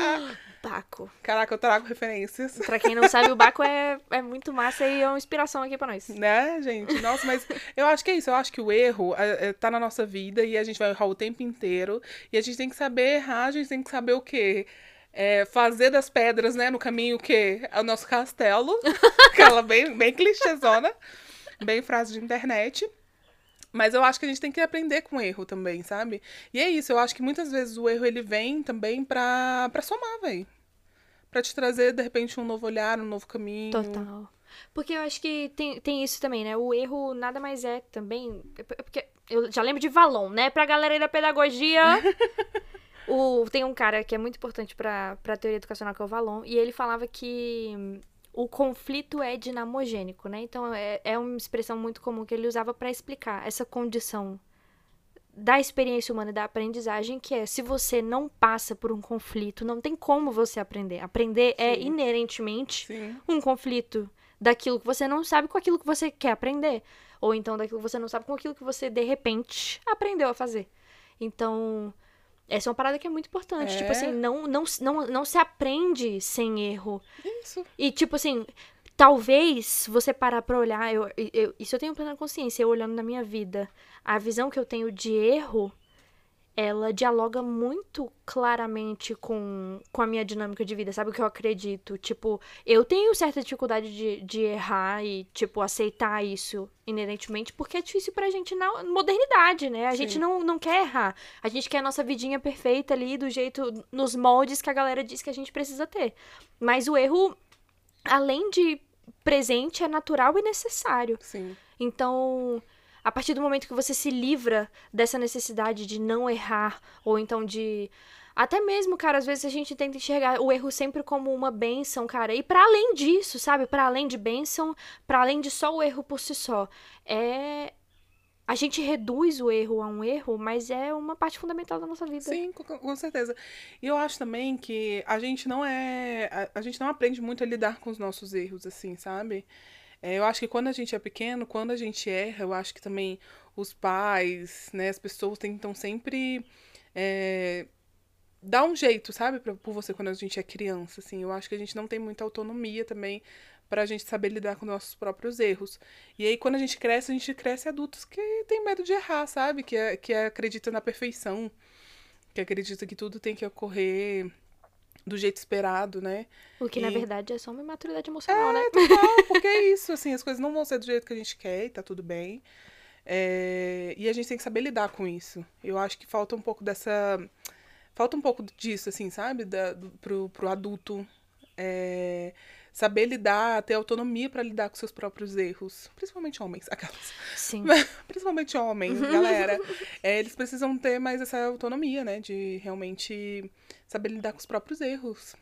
Ah, Baco. caraca, eu trago referências. Pra quem não sabe, o Baco é, é muito massa e é uma inspiração aqui pra nós. Né, gente? Nossa, mas eu acho que é isso. Eu acho que o erro é, é, tá na nossa vida e a gente vai errar o tempo inteiro. E a gente tem que saber errar, a gente tem que saber o quê? É, fazer das pedras, né, no caminho o quê? É o nosso castelo. (laughs) Aquela bem, bem clichêzona. Bem frase de internet. Mas eu acho que a gente tem que aprender com o erro também, sabe? E é isso, eu acho que muitas vezes o erro ele vem também pra, pra somar, velho. Pra te trazer, de repente, um novo olhar, um novo caminho. Total. Porque eu acho que tem, tem isso também, né? O erro nada mais é também. é Porque eu já lembro de Valon, né? Pra galera aí da pedagogia. (laughs) o, tem um cara que é muito importante pra, pra teoria educacional, que é o Valon, e ele falava que o conflito é dinamogênico, né? Então é, é uma expressão muito comum que ele usava pra explicar essa condição da experiência humana e da aprendizagem, que é se você não passa por um conflito, não tem como você aprender. Aprender é Sim. inerentemente Sim. um conflito daquilo que você não sabe com aquilo que você quer aprender. Ou então daquilo que você não sabe com aquilo que você, de repente, aprendeu a fazer. Então, essa é uma parada que é muito importante. É. Tipo assim, não, não, não, não se aprende sem erro. Isso. E, tipo assim, talvez você parar pra olhar, eu, eu- isso eu tenho plena consciência, eu olhando na minha vida, a visão que eu tenho de erro, ela dialoga muito claramente com, com a minha dinâmica de vida, sabe o que eu acredito? Tipo, eu tenho certa dificuldade de, de errar e, tipo, aceitar isso inerentemente, porque é difícil pra gente na modernidade, né? A gente Sim. não, não quer errar. A gente quer a nossa vidinha perfeita ali, do jeito, nos moldes que a galera diz que a gente precisa ter. Mas o erro, além de presente, é natural e necessário. Sim. Então, a partir do momento que você se livra dessa necessidade de não errar, ou então de. Até mesmo, cara, às vezes a gente tenta enxergar o erro sempre como uma benção, cara. E para além disso, sabe? Para além de benção, para além de só o erro por si só, é a gente reduz o erro a um erro, mas é uma parte fundamental da nossa vida. Sim, com, certeza. E eu acho também que a gente não é. A gente não aprende muito a lidar com os nossos erros, assim, sabe? É, eu acho que quando a gente é pequeno, quando a gente erra, eu acho que também os pais, né, as pessoas tentam sempre é, dar um jeito, sabe, pra, por você quando a gente é criança, assim. Eu acho que a gente não tem muita autonomia também pra gente saber lidar com nossos próprios erros. E aí, quando a gente cresce, a gente cresce adultos que tem medo de errar, sabe? Que, é, que acredita na perfeição, que acredita que tudo tem que ocorrer do jeito esperado, né? O que, na E- verdade, é só uma imaturidade emocional, né? Total, (laughs) porque é isso, assim, as coisas não vão ser do jeito que a gente quer e tá tudo bem. É, e a gente tem que saber lidar com isso. Eu acho que falta um pouco dessa. Falta um pouco disso, assim, sabe? Da, do, pro, pro adulto. é, saber lidar, ter autonomia pra lidar com seus próprios erros. Principalmente homens, (laughs) aquelas. Sim. Principalmente homens, galera. (laughs) É, eles precisam ter mais essa autonomia, né? De realmente saber lidar com os próprios erros.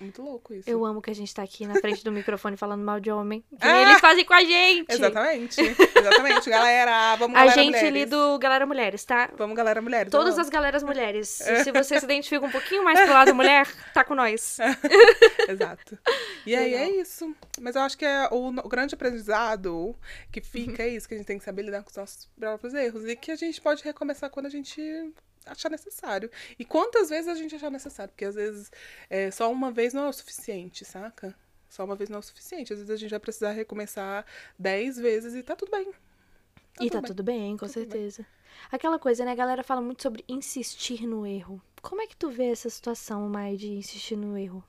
Muito louco isso. Eu amo que a gente tá aqui na frente do (laughs) microfone falando mal de homem. Que Ah! eles fazem com a gente. Exatamente. Exatamente, galera. Vamos, A galera, gente mulheres. ali do Galera Mulheres, tá? Vamos, galera, mulheres. Todas as galeras mulheres. (laughs) Se você se identifica um pouquinho mais pro lado mulher, tá com nós. (laughs) Exato. E aí é isso. Mas eu acho que é o, o grande aprendizado que fica é isso, que a gente tem que saber lidar com os nossos próprios erros. E que a gente pode recomeçar quando a gente achar necessário. E quantas vezes a gente achar necessário. Porque às vezes é, só uma vez não é o suficiente, saca? Só uma vez não é o suficiente. Às vezes a gente vai precisar recomeçar dez vezes e tá tudo bem. e tá tudo bem, com Tá tudo bem. certeza. Aquela coisa, né? A galera fala muito sobre insistir no erro. Como é que tu vê essa situação, Mai, de insistir no erro?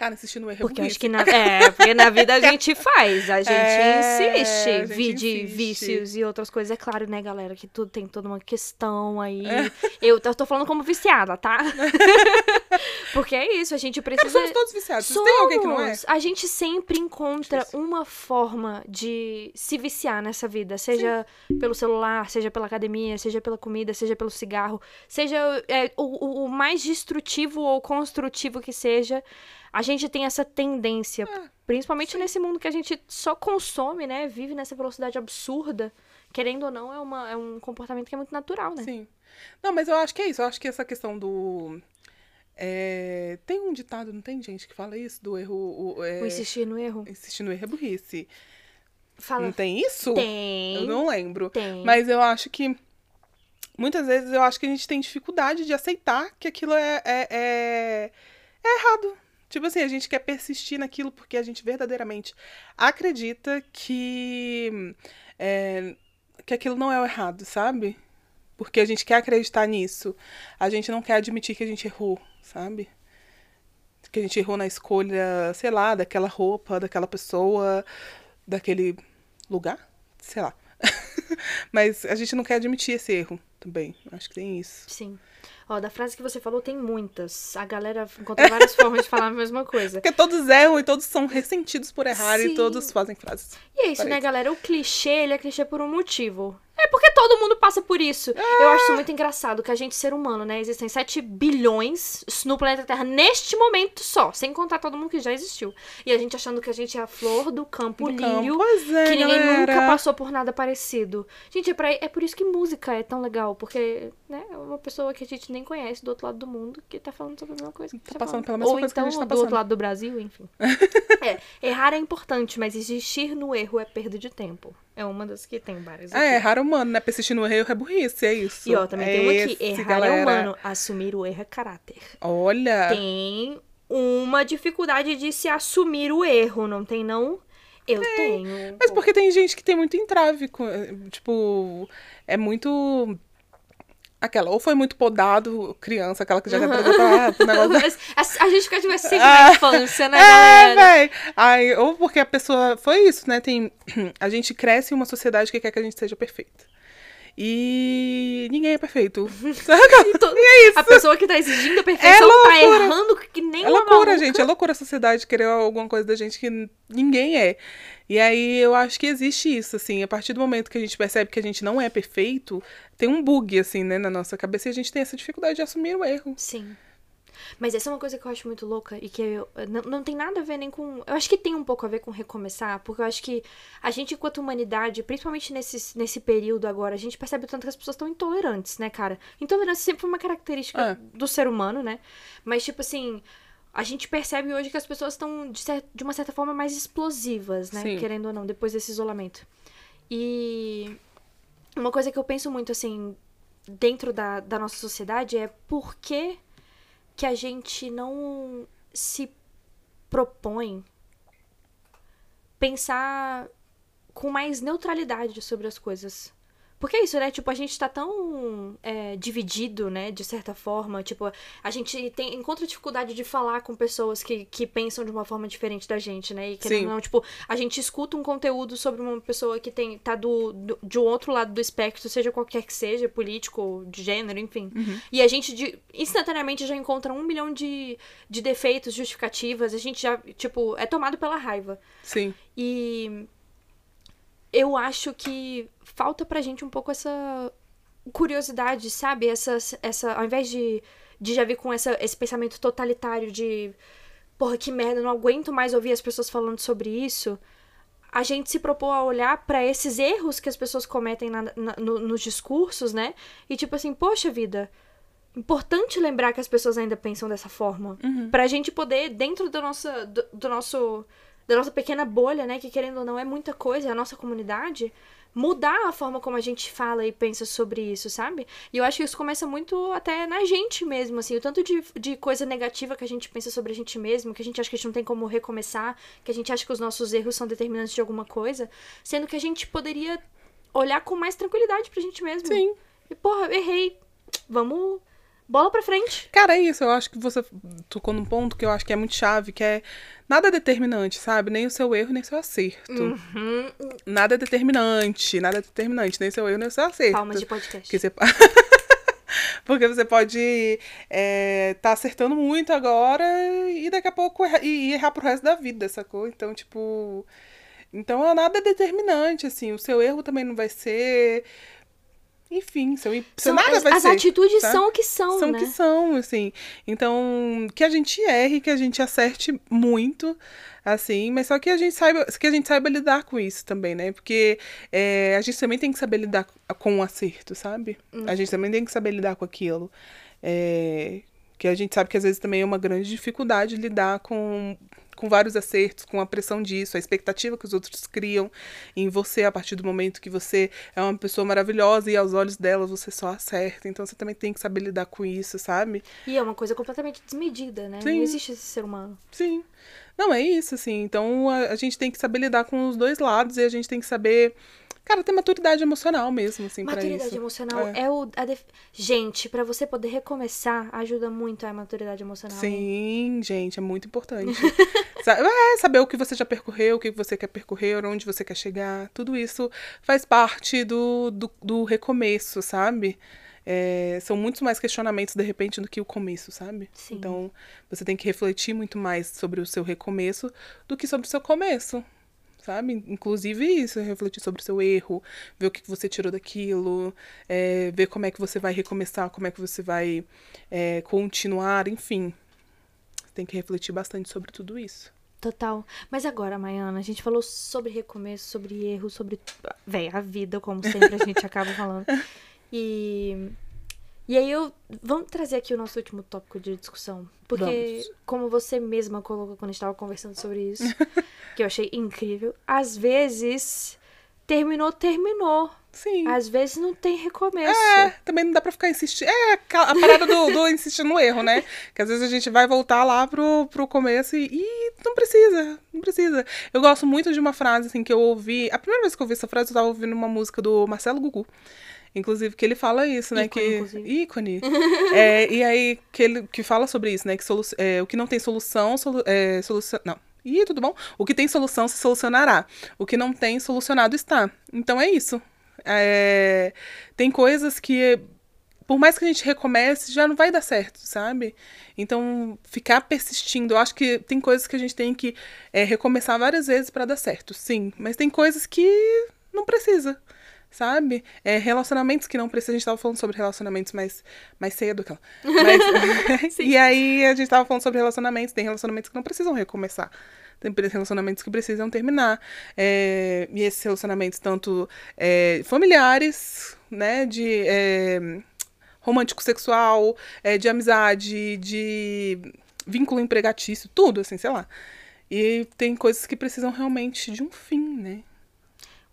Cara, assistindo o erro Porque é eu acho que na, (laughs) é, porque na vida a gente faz, a gente É, insiste. a gente Vide insiste. vícios e outras coisas. É claro, né, galera, que tudo tem toda uma questão aí. É. Eu, eu tô falando como viciada, tá? (laughs) porque é isso, a gente Cara, precisa. somos todos viciados. Se tem alguém que não é? Somos. A gente sempre encontra Difícil. uma forma de se viciar nessa vida. Seja pelo celular, seja pela academia, seja pela comida, seja pelo cigarro. Seja é, o- o mais destrutivo ou construtivo que seja. A gente tem essa tendência. É, principalmente nesse mundo que a gente só consome, né? Vive nessa velocidade absurda. Querendo ou não, é, uma, é um comportamento que é muito natural, né? Sim. Não, mas eu acho que é isso. Eu acho que essa questão do. é, Tem um ditado, não tem gente que fala isso? Do erro. O, é... O insistir no erro. Insistir no erro é burrice. Fala. Não tem isso? Tem. Eu não lembro. Tem. Mas eu acho que. Muitas vezes eu acho que a gente tem dificuldade de aceitar que aquilo é, é, é, é errado. Tipo assim, a gente quer persistir naquilo porque a gente verdadeiramente acredita que, é, que aquilo não é o errado, sabe? Porque a gente quer acreditar nisso. A gente não quer admitir que a gente errou, sabe? Que a gente errou na escolha, sei lá, daquela roupa, daquela pessoa, daquele lugar, sei lá. (laughs) Mas a gente não quer admitir esse erro também. Acho que tem isso. Sim. Ó, da frase que você falou, tem muitas. A galera encontra várias formas de falar a mesma coisa. Porque todos erram e todos são ressentidos por errar Sim. e todos fazem frases. E é isso, né, galera? O clichê, ele é clichê por um motivo. É porque todo mundo passa por isso. Eu acho isso muito engraçado, que a gente, ser humano, né? Existem 7 bilhões no planeta Terra neste momento só, sem contar todo mundo que já existiu. E a gente achando que a gente é a flor do campo, Do campo. lírio, Pois é, que ninguém galera. nunca passou por nada parecido. Gente, é, pra- é por isso que música é tão legal, porque, né, é uma pessoa que a gente nem conhece do outro lado do mundo que tá falando sobre a mesma coisa. Tá você passando fala. pela mesma Ou coisa que a então gente tá do outro lado do Brasil, enfim. (laughs) é, errar é importante, mas existir no erro é perda de tempo. É uma das que tem várias. É errar é humano, né? Persistir no erro é burrice, é isso. E ó, também é tem uma aqui. esse, Errar galera. é humano, assumir o erro é caráter. Olha. Tem uma dificuldade de se assumir o erro, não tem não? Eu tenho. um Mas porque tem gente que tem muito entrave, tipo, é muito. Aquela, ou foi muito podado, criança, aquela que já (laughs) negócio da Mas a, a gente fica tipo, sempre na infância, né, (laughs) É, galera? Aí, ou porque a pessoa. Foi isso, né? Tem. (clears throat) A gente cresce em uma sociedade que quer que a gente seja perfeita. E ninguém é perfeito. (laughs) Saca? E é isso. A pessoa que tá exigindo a perfeição É tá errando que nem É uma loucura, maluca. gente. É loucura a sociedade querer alguma coisa da gente que ninguém é. E aí eu acho que existe isso, assim. A partir do momento que a gente percebe que a gente não é perfeito, tem um bug, assim, né, na nossa cabeça e a gente tem essa dificuldade de assumir o erro. Sim. Mas essa é uma coisa que eu acho muito louca e que eu, não, não tem nada a ver nem com. Eu acho que tem um pouco a ver com recomeçar, porque eu acho que a gente, enquanto humanidade, principalmente nesse, nesse período agora, a gente percebe o tanto que as pessoas estão intolerantes, né, cara? Intolerância sempre foi uma característica É. do ser humano, né? Mas, tipo assim. A gente percebe hoje que as pessoas estão, de, de uma certa forma, mais explosivas, né? Sim. Querendo ou não, depois desse isolamento. E uma coisa que eu penso muito, assim, dentro da, da nossa sociedade é por que, que a gente não se propõe pensar com mais neutralidade sobre as coisas. Porque é isso, né? Tipo, a gente tá tão é, dividido, né? De certa forma. Tipo, a gente tem, encontra dificuldade de falar com pessoas que, que pensam de uma forma diferente da gente, né? E que Sim. não, tipo, a gente escuta um conteúdo sobre uma pessoa que tem, tá do, do, de um outro lado do espectro, seja qualquer que seja, político, de gênero, enfim. E a gente de- instantaneamente já encontra um milhão de, de defeitos, justificativas. A gente já, tipo, é tomado pela raiva. Sim. E eu acho que falta pra gente um pouco essa curiosidade, sabe? Essa, essa ao invés de, de já vir com essa, esse pensamento totalitário de porra, que merda, não aguento mais ouvir as pessoas falando sobre isso. A gente se propôs a olhar pra esses erros que as pessoas cometem na- na- no- nos discursos, né? E tipo assim, poxa vida, importante lembrar que as pessoas ainda pensam dessa forma. Pra gente poder, dentro da nossa, do, do nosso, da nossa pequena bolha, né? Que querendo ou não é muita coisa, é a nossa comunidade, mudar a forma como a gente fala e pensa sobre isso, sabe? E eu acho que isso começa muito até na gente mesmo, assim, o tanto de, de coisa negativa que a gente pensa sobre a gente mesmo, que a gente acha que a gente não tem como recomeçar, que a gente acha que os nossos erros são determinantes de alguma coisa, sendo que a gente poderia olhar com mais tranquilidade pra gente mesmo. Sim. E, porra, errei. Vamos. Bola pra frente. Cara, é isso. Eu acho que você tocou num ponto que eu acho que é muito chave, que é nada é determinante, sabe? Nem o seu erro, nem o seu acerto. Uhum. Nada é determinante, nada é determinante, nem o seu erro, nem o seu acerto. Palmas de podcast. Porque você, (laughs) Porque você pode é, tá acertando muito agora e daqui a pouco erra, e, e errar pro resto da vida, sacou? Então, tipo. Então, nada é determinante, assim. O seu erro também não vai ser. Enfim, seu São- nada as, vai as ser. atitudes tá? são o que são, São o né? que são, assim. Então, que a gente erre, que a gente acerte muito, assim, mas só que a gente saiba, que a gente saiba lidar com isso também, né? Porque é, a gente também tem que saber lidar com o acerto, sabe? A gente também tem que saber lidar com aquilo. É, que a gente sabe que às vezes também é uma grande dificuldade lidar com, com vários acertos, com a pressão disso, a expectativa que os outros criam em você a partir do momento que você é uma pessoa maravilhosa e aos olhos delas você só acerta. Então você também tem que saber lidar com isso, sabe? E é uma coisa completamente desmedida, né? Sim. Não existe esse ser humano. Sim. Não, é isso, assim. Então a, a gente tem que saber lidar com os dois lados e a gente tem que saber. Cara, ter maturidade emocional mesmo, assim, pra Maturidade isso. emocional É. é, o. A def- Gente, pra você poder recomeçar, ajuda muito a maturidade emocional. hein? Sim, gente, é muito importante. (laughs) É, saber o que você já percorreu, o que você quer percorrer, onde você quer chegar. Tudo isso faz parte do, do, do recomeço, sabe? É, são muitos mais questionamentos, de repente, do que o começo, sabe? Sim. Então, você tem que refletir muito mais sobre o seu recomeço do que sobre o seu começo. Sabe? Inclusive isso, refletir sobre o seu erro, ver o que você tirou daquilo, é, ver como é que você vai recomeçar, como é que você vai é, continuar, enfim. Você tem que refletir bastante sobre tudo isso. Total. Mas agora, Maiana, a gente falou sobre recomeço, sobre erro, sobre. Véi, a vida, como sempre a gente acaba falando. (laughs) E. E aí eu. Vamos trazer aqui o nosso último tópico de discussão. Porque, Vamos. como você mesma colocou quando a gente tava conversando sobre isso, (laughs) que eu achei incrível, às vezes. Terminou, terminou. Sim. Às vezes não tem recomeço. É, também não dá pra ficar insistindo. É a parada do, do insistir no erro, né? Que às vezes a gente vai voltar lá pro, pro começo e, e não precisa, não precisa. Eu gosto muito de uma frase, assim, que eu ouvi. A primeira vez que eu ouvi essa frase, eu tava ouvindo uma música do Marcelo Gugu. Inclusive, que ele fala isso, né? Ícone, que inclusive. ícone. (laughs) É, e aí, que ele que fala sobre isso, né? Que solu é, o que não tem solução, solu é, solução. Não. Ih, tudo bom? O que tem solução se solucionará. O que não tem, solucionado está. Então é isso. É, tem coisas que, por mais que a gente recomece, já não vai dar certo, sabe? Então, ficar persistindo. Eu acho que tem coisas que a gente tem que é, recomeçar várias vezes para dar certo, sim. Mas tem coisas que não precisa, sabe? É, relacionamentos que não precisa. A gente tava falando sobre relacionamentos mais, mais cedo. Aquela. Mas, (laughs) (laughs) e aí, a gente tava falando sobre relacionamentos. Tem relacionamentos que não precisam recomeçar. Tem relacionamentos que precisam terminar. É, e esses relacionamentos, tanto é, familiares, né? De é, romântico sexual, é, de amizade, de vínculo empregatício, tudo, assim, sei lá. E tem coisas que precisam realmente de um fim, né?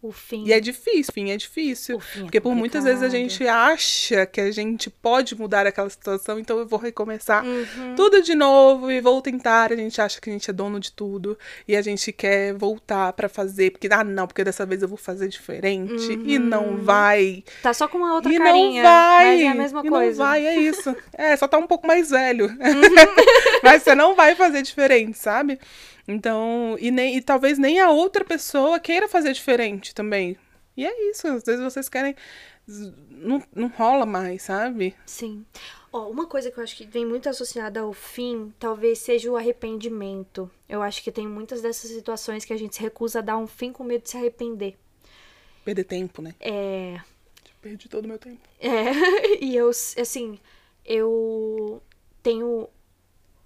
O fim. E é difícil, fim é difícil. Fim é porque por muitas vezes a gente acha que a gente pode mudar aquela situação, então eu vou recomeçar Uhum. tudo de novo e vou tentar. A gente acha que a gente é dono de tudo e a gente quer voltar pra fazer, porque ah, não, porque dessa vez eu vou fazer diferente e não vai. Tá só com uma outra e carinha. não vai. Mas é a mesma e coisa. não vai, é isso. (laughs) É, só tá um pouco mais velho. Uhum. (laughs) Mas você não vai fazer diferente, sabe? Então, e, nem, e talvez nem a outra pessoa queira fazer diferente também. E é isso, às vezes vocês querem. Não, não rola mais, sabe? Sim. Ó, uma coisa que eu acho que vem muito associada ao fim, talvez seja o arrependimento. Eu acho que tem muitas dessas situações que a gente se recusa a dar um fim com medo de se arrepender. Perder tempo, né? É. Perdi todo o meu tempo. É, (laughs) e eu, assim, eu tenho.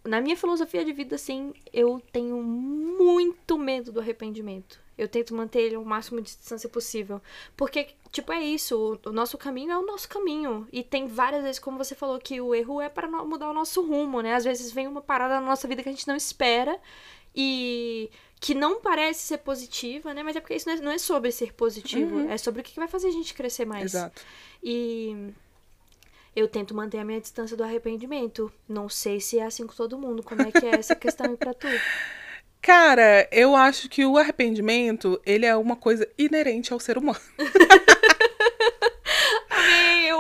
Na minha filosofia de vida, assim, eu tenho muito medo do arrependimento. Eu tento manter ele o máximo de distância possível. Porque, tipo, é isso. O, nosso caminho é o nosso caminho. E tem várias vezes, como você falou, que o erro é para mudar o nosso rumo, né? Às vezes vem uma parada na nossa vida que a gente não espera e que não parece ser positiva, né? Mas é porque isso não é, é sobre ser positivo. É sobre o que vai fazer a gente crescer mais. Exato. E eu tento manter a minha distância do arrependimento. Não sei se é assim com todo mundo. Como é que é essa questão aí pra tu? (laughs) Cara, eu acho que o arrependimento, ele é uma coisa inerente ao ser humano. (laughs)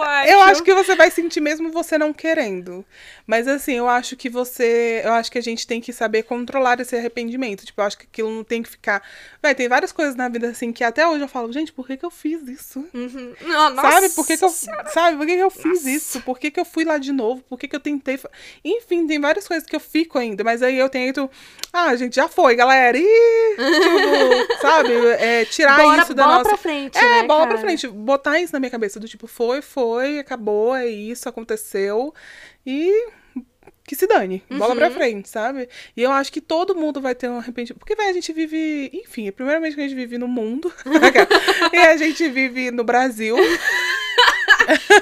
eu acho. Eu acho que você vai sentir mesmo você não querendo. Mas assim, eu acho que você. Eu acho que a gente tem que saber controlar esse arrependimento. Tipo, eu acho que aquilo não tem que ficar. Vai, tem várias coisas na vida assim que até hoje eu falo, gente, por que, que eu fiz isso? Uhum. Não, sabe? Por que, que eu. Senhora. Sabe, por que, que eu fiz Nossa. isso? Por que, que eu fui lá de novo? Por que, que eu tentei. Enfim, tem várias coisas que eu fico ainda, mas aí eu tento. Ah, gente, já foi, galera. Ih, tipo, (laughs) sabe? É, tirar Bora, isso da bola nossa. pra frente, É, né, bola cara? pra frente. Botar isso na minha cabeça do tipo, foi, foi, acabou, é isso, aconteceu. E que se dane. Bola Uhum. pra frente, sabe? E eu acho que todo mundo vai ter um arrependimento. Porque, velho, a gente vive. Enfim, é primeiramente que a gente vive no mundo. (laughs) e a gente vive no Brasil. (laughs)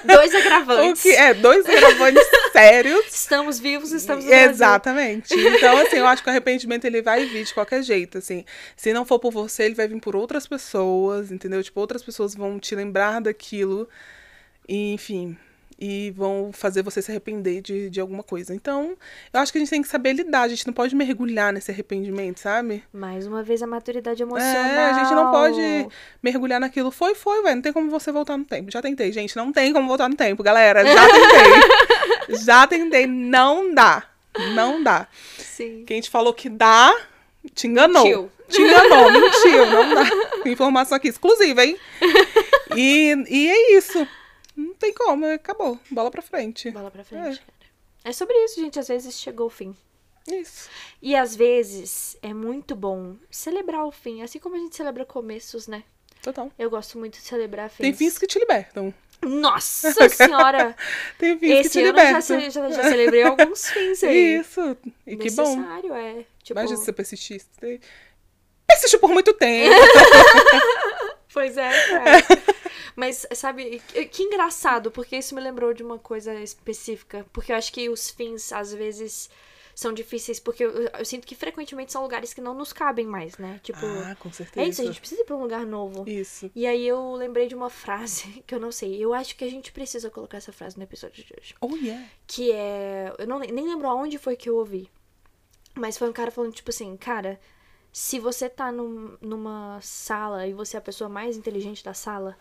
Dois agravantes. que é dois gravantes (laughs) sérios. Estamos vivos, estamos no Brasil. Exatamente. Então, assim, eu acho que o arrependimento ele vai vir de qualquer jeito, assim. Se não for por você, ele vai vir por outras pessoas, entendeu? Tipo, outras pessoas vão te lembrar daquilo, e, enfim, e vão fazer você se arrepender de, de alguma coisa. Então, eu acho que a gente tem que saber lidar, a gente não pode mergulhar nesse arrependimento, sabe? Mais uma vez a maturidade emocional. É, a gente não pode mergulhar naquilo. Foi, foi, velho. Não tem como você voltar no tempo. Já tentei, gente. Não tem como voltar no tempo, galera. Já tentei. (laughs) Já tentei. Não dá. Não dá. Sim. Quem te falou que dá, te enganou. Mentiu. Te enganou, mentiu. Não dá. Informação aqui exclusiva, hein? (laughs) E, e é isso. Não tem como, acabou. Bola pra frente. Bola pra frente, cara. É sobre isso, gente. Às vezes chegou o fim. Isso. E às vezes é muito bom celebrar o fim, assim como a gente celebra começos, né? Total. Eu gosto muito de celebrar fins. Tem fins que te libertam. Nossa (laughs) senhora! Tem fins que Esse te ano eu libertam. já, já, já celebrei alguns fins aí. Isso. E que bom. Necessário, é. Tipo, Imagina se você persistisse. Persistiu por muito tempo. (laughs) Pois é, cara. (laughs) Mas, sabe, que engraçado, porque isso me lembrou de uma coisa específica. Porque eu acho que os fins, às vezes, são difíceis, porque eu, eu sinto que frequentemente são lugares que não nos cabem mais, né? Tipo, ah, com certeza. é isso, a gente precisa ir pra um lugar novo. Isso. E aí eu lembrei de uma frase (laughs) que eu não sei. Eu acho que a gente precisa colocar essa frase no episódio de hoje. Oh, yeah. Que é. Eu não, nem lembro aonde foi que eu ouvi. Mas foi um cara falando, tipo assim, cara, se você tá num- numa sala e você é a pessoa mais inteligente da sala,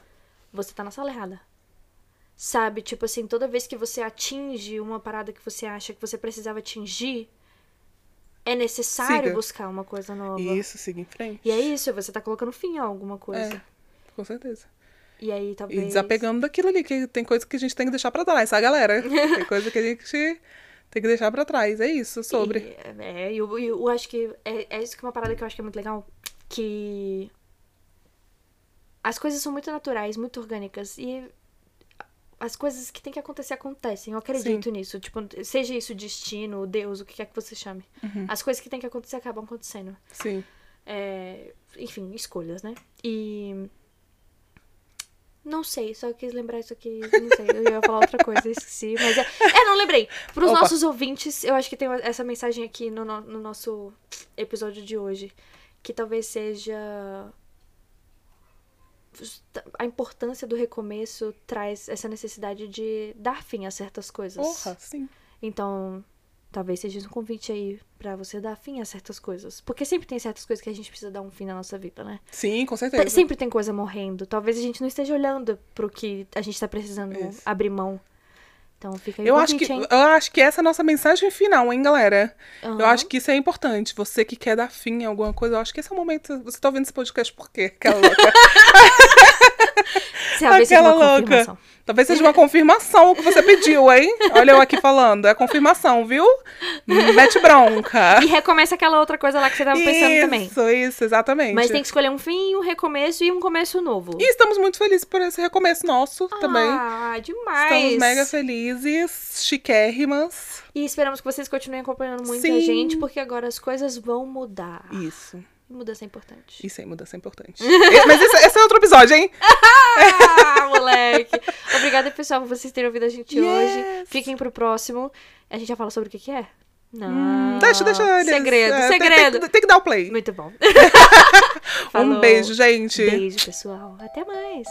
você tá na sala errada. Sabe? Tipo assim, toda vez que você atinge uma parada que você acha que você precisava atingir, é necessário Siga. buscar uma coisa nova. Isso, siga em frente. E é isso, você tá colocando fim a alguma coisa. É, com certeza. E aí talvez. E desapegando daquilo ali, que tem coisa que a gente tem que deixar pra trás, tá, galera? (laughs) Tem coisa que a gente tem que deixar pra trás. É isso, sobre. E, é, eu, eu acho que é, é isso que é uma parada que eu acho que é muito legal. Que as coisas são muito naturais, muito orgânicas. E as coisas que tem que acontecer acontecem. Eu acredito nisso. Tipo, seja isso destino, Deus, o que quer que você chame. Uhum. As coisas que tem que acontecer acabam acontecendo. Sim. É, enfim, escolhas, né? E. Não sei, só quis lembrar isso aqui. Não sei, eu ia falar outra coisa, esqueci. Mas é. É, não lembrei. Pros Opa. nossos ouvintes, eu acho que tem essa mensagem aqui no, no, no nosso episódio de hoje. Que talvez seja. A importância do recomeço traz essa necessidade de dar fim a certas coisas. Porra, sim. Então, talvez seja um convite aí pra você dar fim a certas coisas. Porque sempre tem certas coisas que a gente precisa dar um fim na nossa vida, né? Sim, com Te- certeza. Sempre tem coisa morrendo. Talvez a gente não esteja olhando pro que a gente tá precisando Isso. abrir mão. Então fica aí Eu acho, que, hein? eu acho que essa é a nossa mensagem final, hein, galera? Eu Aham. acho que isso é importante. Você que quer dar fim em alguma coisa, eu acho que esse é o momento. Você tá ouvindo esse podcast por quê? Aquela louca. (laughs) (laughs) Talvez seja Aquela uma louca. confirmação. Talvez seja uma confirmação o que você pediu, hein? Olha eu aqui falando. É confirmação, viu? Mete bronca. E recomeça aquela outra coisa lá que você tava pensando isso, também. Isso, exatamente. Mas tem que escolher um fim, um recomeço e um começo novo. E estamos muito felizes por esse recomeço nosso também. Ah, demais. Estamos mega felizes, chiquérrimas. E esperamos que vocês continuem acompanhando muito a Sim. gente, porque agora as coisas vão mudar. Isso. Mudança é importante. Isso aí, mudança é importante. (laughs) Mas esse, esse é outro episódio, hein? Ah, moleque! Obrigada, pessoal, por vocês terem ouvido a gente Yes. hoje. Fiquem pro próximo. A gente já fala sobre o que, que é? Não. Hum, deixa, deixa eles. Segredo, é, tem- segredo. Tem, tem que dar o play. Muito bom. (laughs) Um beijo, gente. Beijo, pessoal. Até mais.